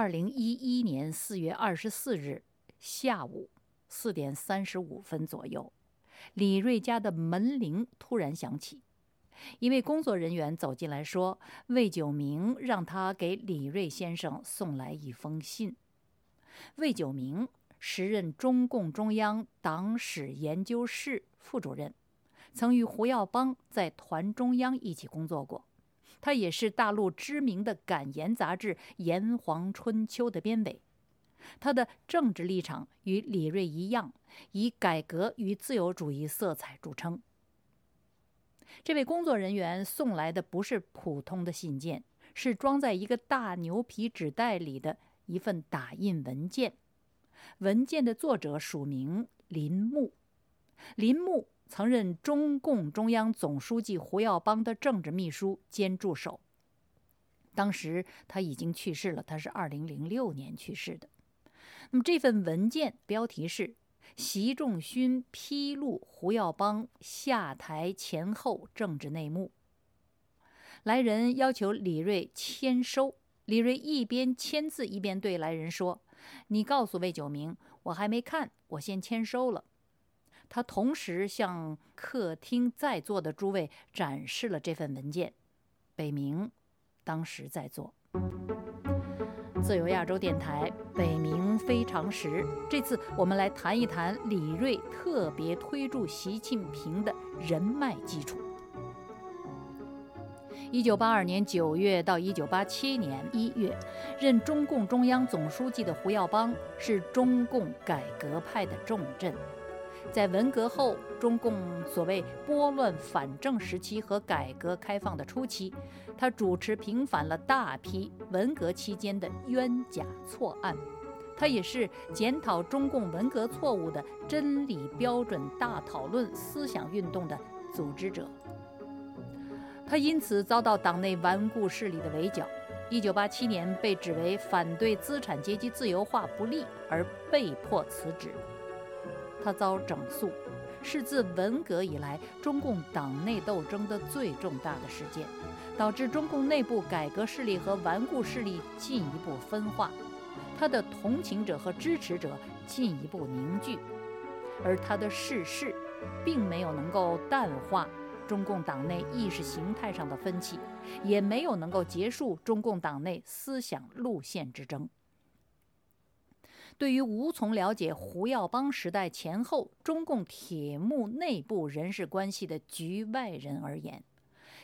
二零一一年四月二十四日下午四点三十五分左右，李瑞家的门铃突然响起。一位工作人员走进来说：“魏九明让他给李瑞先生送来一封信。”魏九明时任中共中央党史研究室副主任，曾与胡耀邦在团中央一起工作过。他也是大陆知名的感言杂志《炎黄春秋》的编委。他的政治立场与李瑞一样，以改革与自由主义色彩著称。这位工作人员送来的不是普通的信件，是装在一个大牛皮纸袋里的一份打印文件。文件的作者署名林木，林木曾任中共中央总书记胡耀邦的政治秘书兼助手。当时他已经去世了，他是二零零六年去世的。那么这份文件标题是。习仲勋披露胡耀邦下台前后政治内幕。来人要求李瑞签收，李瑞一边签字一边对来人说：“你告诉魏九明，我还没看，我先签收了。”他同时向客厅在座的诸位展示了这份文件。北明当时在座。自由亚洲电台北冥非常时，这次我们来谈一谈李瑞特别推助习近平的人脉基础。一九八二年九月到一九八七年一月，任中共中央总书记的胡耀邦是中共改革派的重镇。在文革后，中共所谓拨乱反正时期和改革开放的初期，他主持平反了大批文革期间的冤假错案。他也是检讨中共文革错误的真理标准大讨论思想运动的组织者。他因此遭到党内顽固势力的围剿。一九八七年，被指为反对资产阶级自由化不利而被迫辞职。他遭整肃，是自文革以来中共党内斗争的最重大的事件，导致中共内部改革势力和顽固势力进一步分化，他的同情者和支持者进一步凝聚，而他的逝世，并没有能够淡化中共党内意识形态上的分歧，也没有能够结束中共党内思想路线之争。对于无从了解胡耀邦时代前后中共铁幕内部人事关系的局外人而言，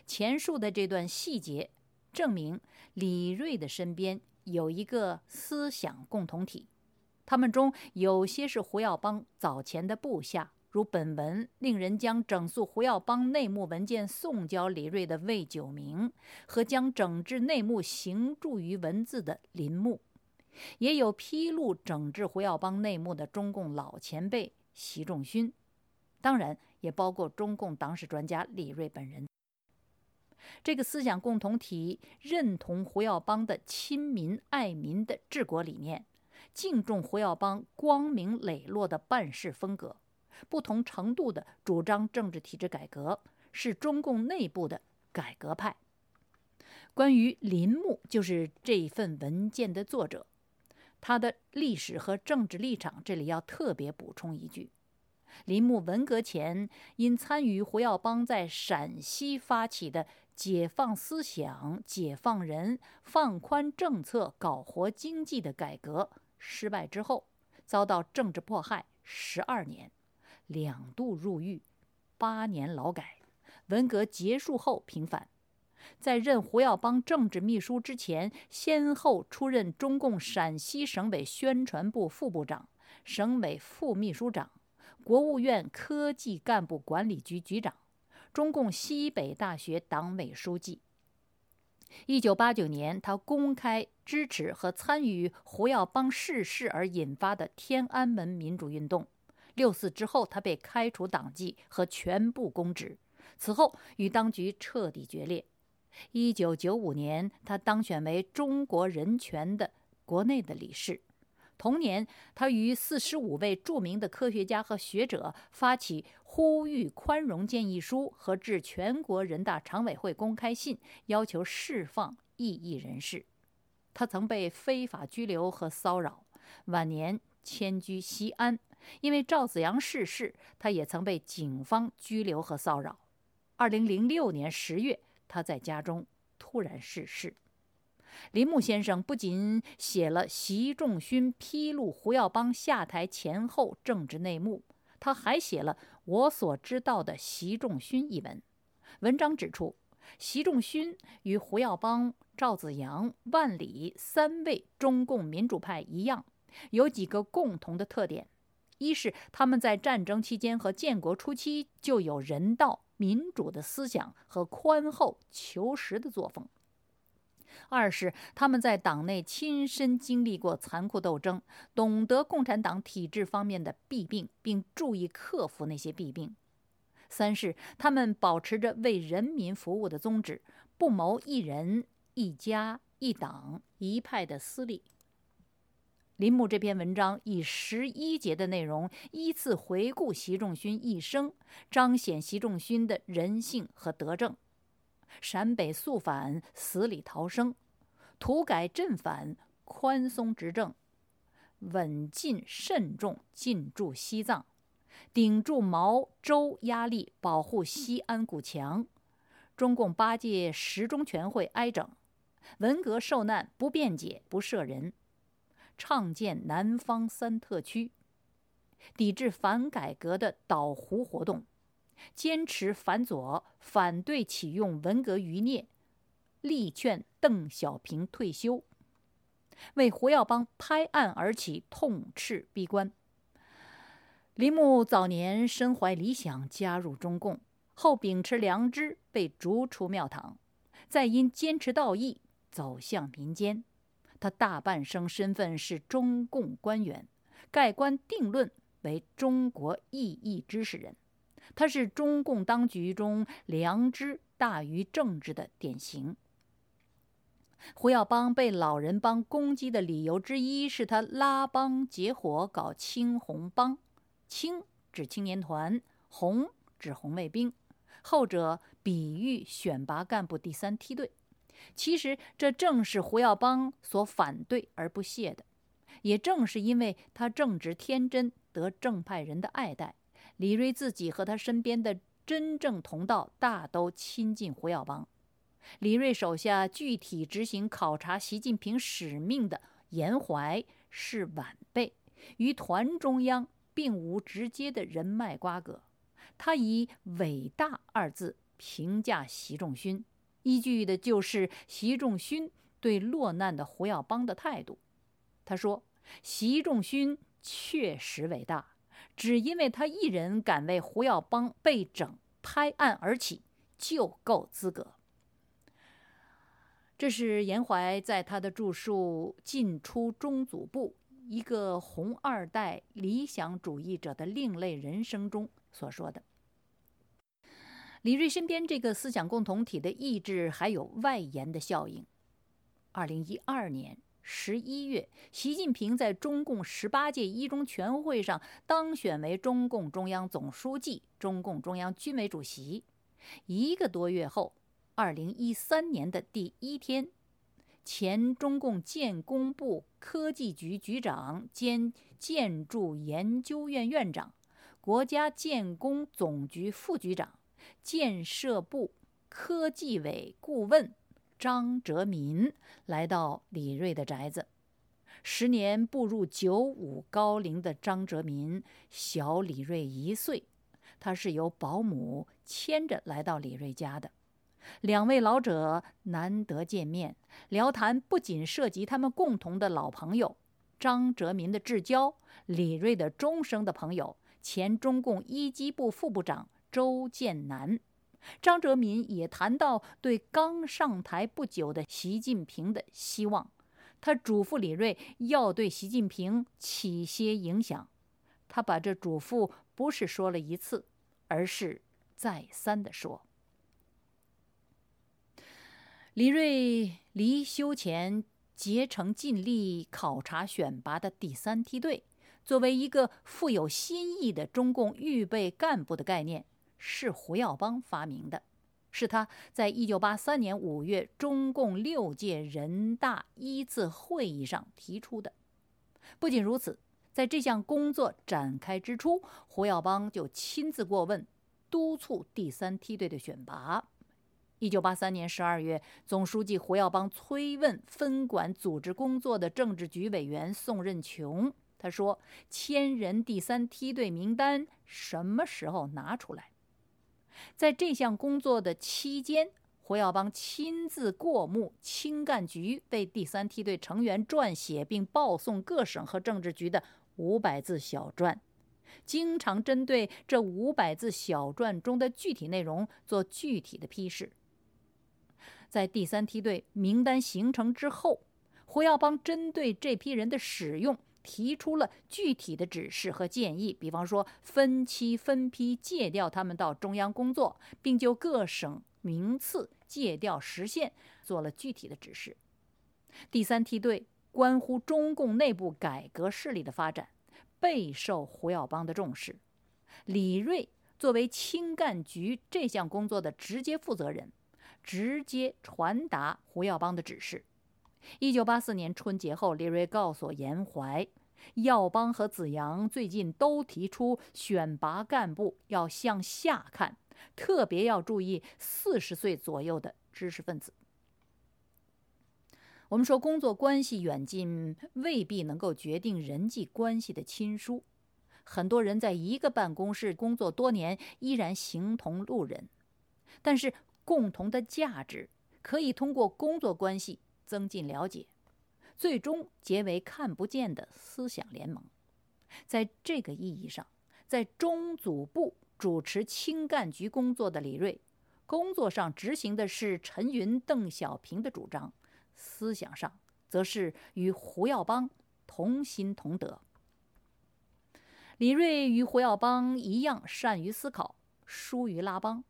前述的这段细节证明李瑞的身边有一个思想共同体，他们中有些是胡耀邦早前的部下，如本文令人将整肃胡耀邦内幕文件送交李瑞的魏九明，和将整治内幕行注于文字的林木。也有披露整治胡耀邦内幕的中共老前辈习仲勋，当然也包括中共党史专家李瑞本人。这个思想共同体认同胡耀邦的亲民爱民的治国理念，敬重胡耀邦光明磊落的办事风格，不同程度的主张政治体制改革，是中共内部的改革派。关于林木，就是这份文件的作者。他的历史和政治立场，这里要特别补充一句：林木文革前因参与胡耀邦在陕西发起的解放思想、解放人、放宽政策、搞活经济的改革失败之后，遭到政治迫害十二年，两度入狱，八年劳改。文革结束后平反。在任胡耀邦政治秘书之前，先后出任中共陕西省委宣传部副部长、省委副秘书长、国务院科技干部管理局局长、中共西北大学党委书记。一九八九年，他公开支持和参与胡耀邦逝世而引发的天安门民主运动。六四之后，他被开除党籍和全部公职，此后与当局彻底决裂。一九九五年，他当选为中国人权的国内的理事。同年，他与四十五位著名的科学家和学者发起呼吁宽容建议书和致全国人大常委会公开信，要求释放异议人士。他曾被非法拘留和骚扰，晚年迁居西安。因为赵子阳逝世，他也曾被警方拘留和骚扰。二零零六年十月，他在家中突然逝世。林木先生不仅写了习仲勋披露胡耀邦下台前后政治内幕，他还写了《我所知道的习仲勋》一文。文章指出，习仲勋与胡耀邦、赵子阳、万里三位中共民主派一样，有几个共同的特点：一是他们在战争期间和建国初期就有人道民主的思想和宽厚求实的作风。二是他们在党内亲身经历过残酷斗争，懂得共产党体制方面的弊病，并注意克服那些弊病。三是他们保持着为人民服务的宗旨，不谋一人、一家、一党、一派的私利。林木这篇文章以十一节的内容，依次回顾习仲勋一生，彰显习仲勋的人性和德政。陕北肃反，死里逃生；土改镇反，宽松执政；稳进慎重，进驻西藏，顶住毛周压力，保护西安古墙。中共八届十中全会挨整，文革受难不辩解不赦人，倡建南方三特区，抵制反改革的倒胡活动。坚持反左，反对启用文革余孽，力劝邓小平退休，为胡耀邦拍案而起，痛斥闭关。林木早年身怀理想，加入中共后秉持良知，被逐出庙堂，再因坚持道义，走向民间。他大半生身份是中共官员，盖棺定论为中国异议知识人。他是中共当局中良知大于政治的典型。胡耀邦被老人帮攻击的理由之一是他拉帮结伙搞青红帮，青指青年团，红指红卫兵，后者比喻选拔干部第三梯队。其实这正是胡耀邦所反对而不屑的。也正是因为他正直天真，得正派人的爱戴。李瑞自己和他身边的真正同道大都亲近胡耀邦。李瑞手下具体执行考察习近平使命的严怀是晚辈，与团中央并无直接的人脉瓜葛。他以“伟大”二字评价习仲勋，依据的就是习仲勋对落难的胡耀邦的态度。他说：“习仲勋确实伟大。”只因为他一人敢为胡耀邦被整拍案而起，就够资格。这是严怀在他的著述《进出中组部：一个红二代理想主义者的另类人生》中所说的。李瑞身边这个思想共同体的意志还有外延的效应。二零一二年。十一月，习近平在中共十八届一中全会上当选为中共中央总书记、中共中央军委主席。一个多月后，二零一三年的第一天，前中共建工部科技局局长兼建筑研究院院长、国家建工总局副局长、建设部科技委顾问。张哲民来到李瑞的宅子，时年步入九五高龄的张哲民小李瑞一岁，他是由保姆牵着来到李瑞家的。两位老者难得见面，聊谈不仅涉及他们共同的老朋友张哲民的至交，李瑞的终生的朋友前中共一机部副部长周建南。张哲民也谈到对刚上台不久的习近平的希望，他嘱咐李锐要对习近平起些影响。他把这嘱咐不是说了一次，而是再三的说。李瑞离休前竭诚尽力考察选拔的第三梯队，作为一个富有新意的中共预备干部的概念。是胡耀邦发明的，是他在一九八三年五月中共六届人大一次会议上提出的。不仅如此，在这项工作展开之初，胡耀邦就亲自过问，督促第三梯队的选拔。一九八三年十二月，总书记胡耀邦催问分管组织工作的政治局委员宋任穷，他说：“千人第三梯队名单什么时候拿出来？”在这项工作的期间，胡耀邦亲自过目青干局为第三梯队成员撰写并报送各省和政治局的五百字小传，经常针对这五百字小传中的具体内容做具体的批示。在第三梯队名单形成之后，胡耀邦针对这批人的使用。提出了具体的指示和建议，比方说分期分批借调他们到中央工作，并就各省名次借调时限做了具体的指示。第三梯队关乎中共内部改革势力的发展，备受胡耀邦的重视。李瑞作为青干局这项工作的直接负责人，直接传达胡耀邦的指示。一九八四年春节后，李瑞告诉严怀，耀邦和子阳最近都提出选拔干部要向下看，特别要注意四十岁左右的知识分子。我们说，工作关系远近未必能够决定人际关系的亲疏，很多人在一个办公室工作多年，依然形同路人，但是共同的价值可以通过工作关系。增进了解，最终结为看不见的思想联盟。在这个意义上，在中组部主持青干局工作的李瑞，工作上执行的是陈云、邓小平的主张，思想上则是与胡耀邦同心同德。李瑞与胡耀邦一样，善于思考，疏于拉帮。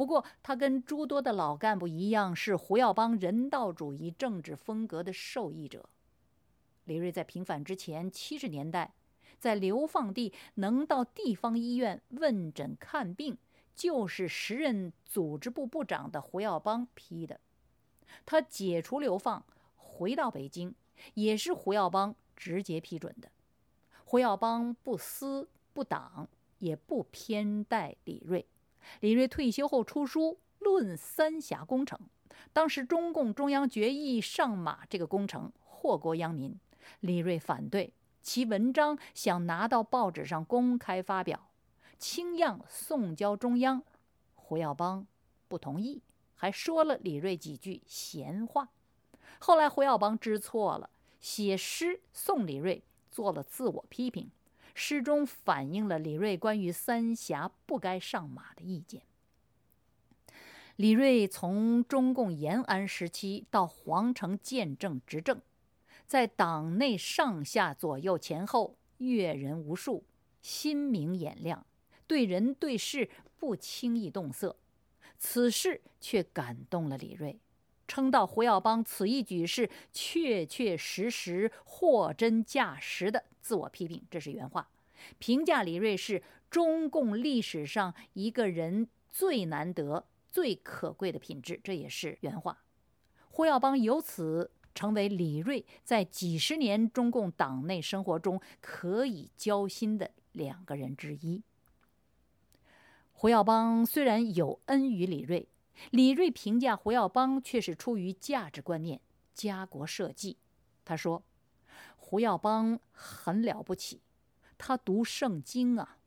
不过，他跟诸多的老干部一样，是胡耀邦人道主义政治风格的受益者。李瑞在平反之前七十年代，在流放地能到地方医院问诊看病，就是时任组织部部长的胡耀邦批的。他解除流放，回到北京，也是胡耀邦直接批准的。胡耀邦不私不党，也不偏待李瑞。李瑞退休后出书论三峡工程，当时中共中央决议上马这个工程祸国殃民，李瑞反对，其文章想拿到报纸上公开发表，清样送交中央，胡耀邦不同意，还说了李瑞几句闲话。后来胡耀邦知错了，写诗送李瑞，做了自我批评。诗中反映了李瑞关于三峡不该上马的意见。李瑞从中共延安时期到皇城见证执政，在党内上下左右前后阅人无数，心明眼亮，对人对事不轻易动色。此事却感动了李瑞，称道胡耀邦此一举是确确实实、货真价实的。自我批评，这是原话。评价李瑞是中共历史上一个人最难得、最可贵的品质，这也是原话。胡耀邦由此成为李瑞在几十年中共党内生活中可以交心的两个人之一。胡耀邦虽然有恩于李瑞，李瑞评价胡耀邦却是出于价值观念、家国社稷。他说。胡耀邦很了不起，他读圣经啊，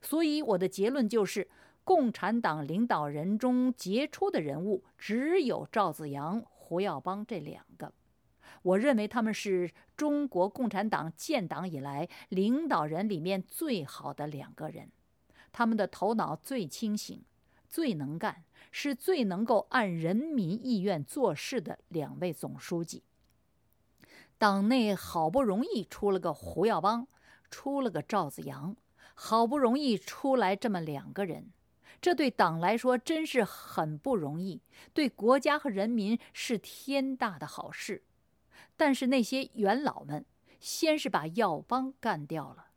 所以我的结论就是，共产党领导人中杰出的人物只有赵子阳、胡耀邦这两个。我认为他们是中国共产党建党以来领导人里面最好的两个人，他们的头脑最清醒、最能干，是最能够按人民意愿做事的两位总书记。党内好不容易出了个胡耀邦，出了个赵子阳，好不容易出来这么两个人，这对党来说真是很不容易，对国家和人民是天大的好事。但是那些元老们，先是把耀邦干掉了，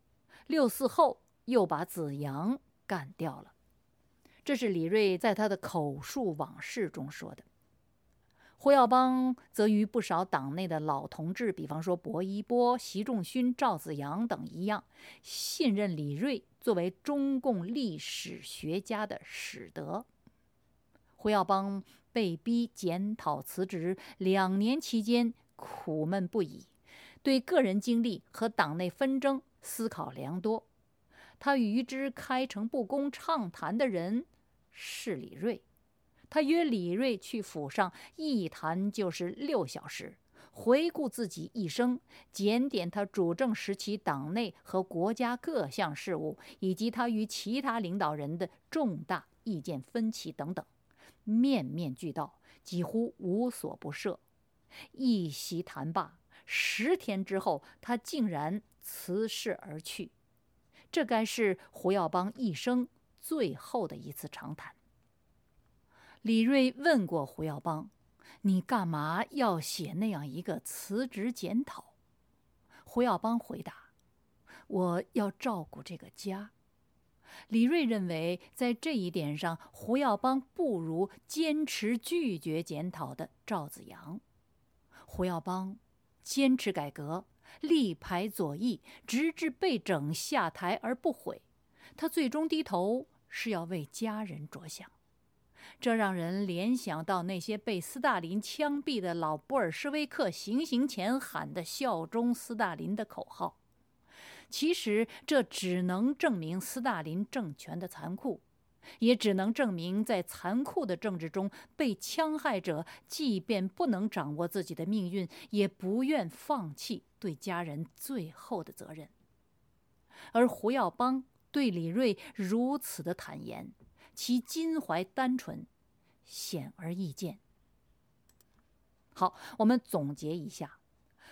六四后又把子阳干掉了，这是李锐在他的口述往事中说的。胡耀邦则与不少党内的老同志，比方说薄一波、习仲勋、赵子阳等一样，信任李锐作为中共历史学家的史德。胡耀邦被逼检讨辞职两年期间，苦闷不已，对个人经历和党内纷争思考良多。他与之开诚布公畅谈的人是李锐。他约李锐去府上一谈就是六小时，回顾自己一生，检点他主政时期党内和国家各项事务，以及他与其他领导人的重大意见分歧等等，面面俱到，几乎无所不涉。一席谈罢，十天之后，他竟然辞世而去。这该是胡耀邦一生最后的一次长谈。李锐问过胡耀邦：“你干嘛要写那样一个辞职检讨？”胡耀邦回答：“我要照顾这个家。”李锐认为，在这一点上，胡耀邦不如坚持拒绝检讨的赵子阳。胡耀邦坚持改革，力排左翼，直至被整下台而不悔。他最终低头，是要为家人着想。这让人联想到那些被斯大林枪毙的老布尔什维克行刑前喊的“效忠斯大林”的口号。其实，这只能证明斯大林政权的残酷，也只能证明在残酷的政治中，被戕害者即便不能掌握自己的命运，也不愿放弃对家人最后的责任。而胡耀邦对李锐如此的坦言。其襟怀单纯，显而易见。好，我们总结一下：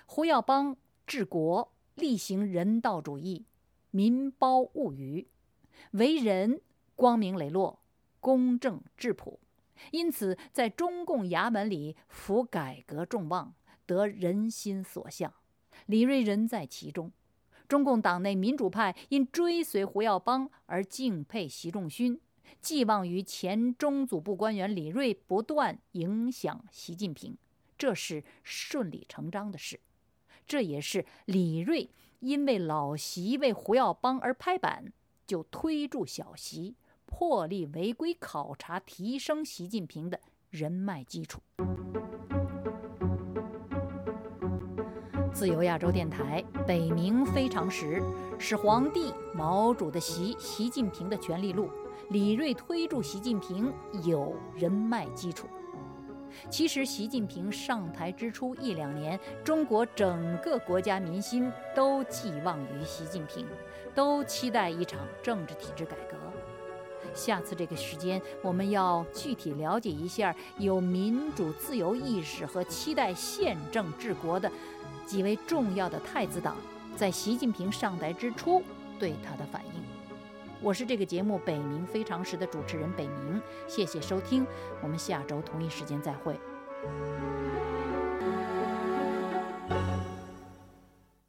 胡耀邦治国力行人道主义，民胞物语，为人光明磊落、公正质朴，因此在中共衙门里负改革众望，得人心所向。李瑞人在其中。中共党内民主派因追随胡耀邦而敬佩习仲勋。寄望于前中组部官员李锐不断影响习近平，这是顺理成章的事。这也是李锐因为老习为胡耀邦而拍板，就推助小习破例违规考察，提升习近平的人脉基础。自由亚洲电台北冥非常时，始皇帝毛主的习，习近平的权力路。李锐推助习近平有人脉基础。其实，习近平上台之初一两年，中国整个国家民心都寄望于习近平，都期待一场政治体制改革。下次这个时间，我们要具体了解一下有民主自由意识和期待宪政治国的几位重要的太子党，在习近平上台之初对他的反应。我是这个节目《北冥非常时》的主持人北冥，谢谢收听，我们下周同一时间再会。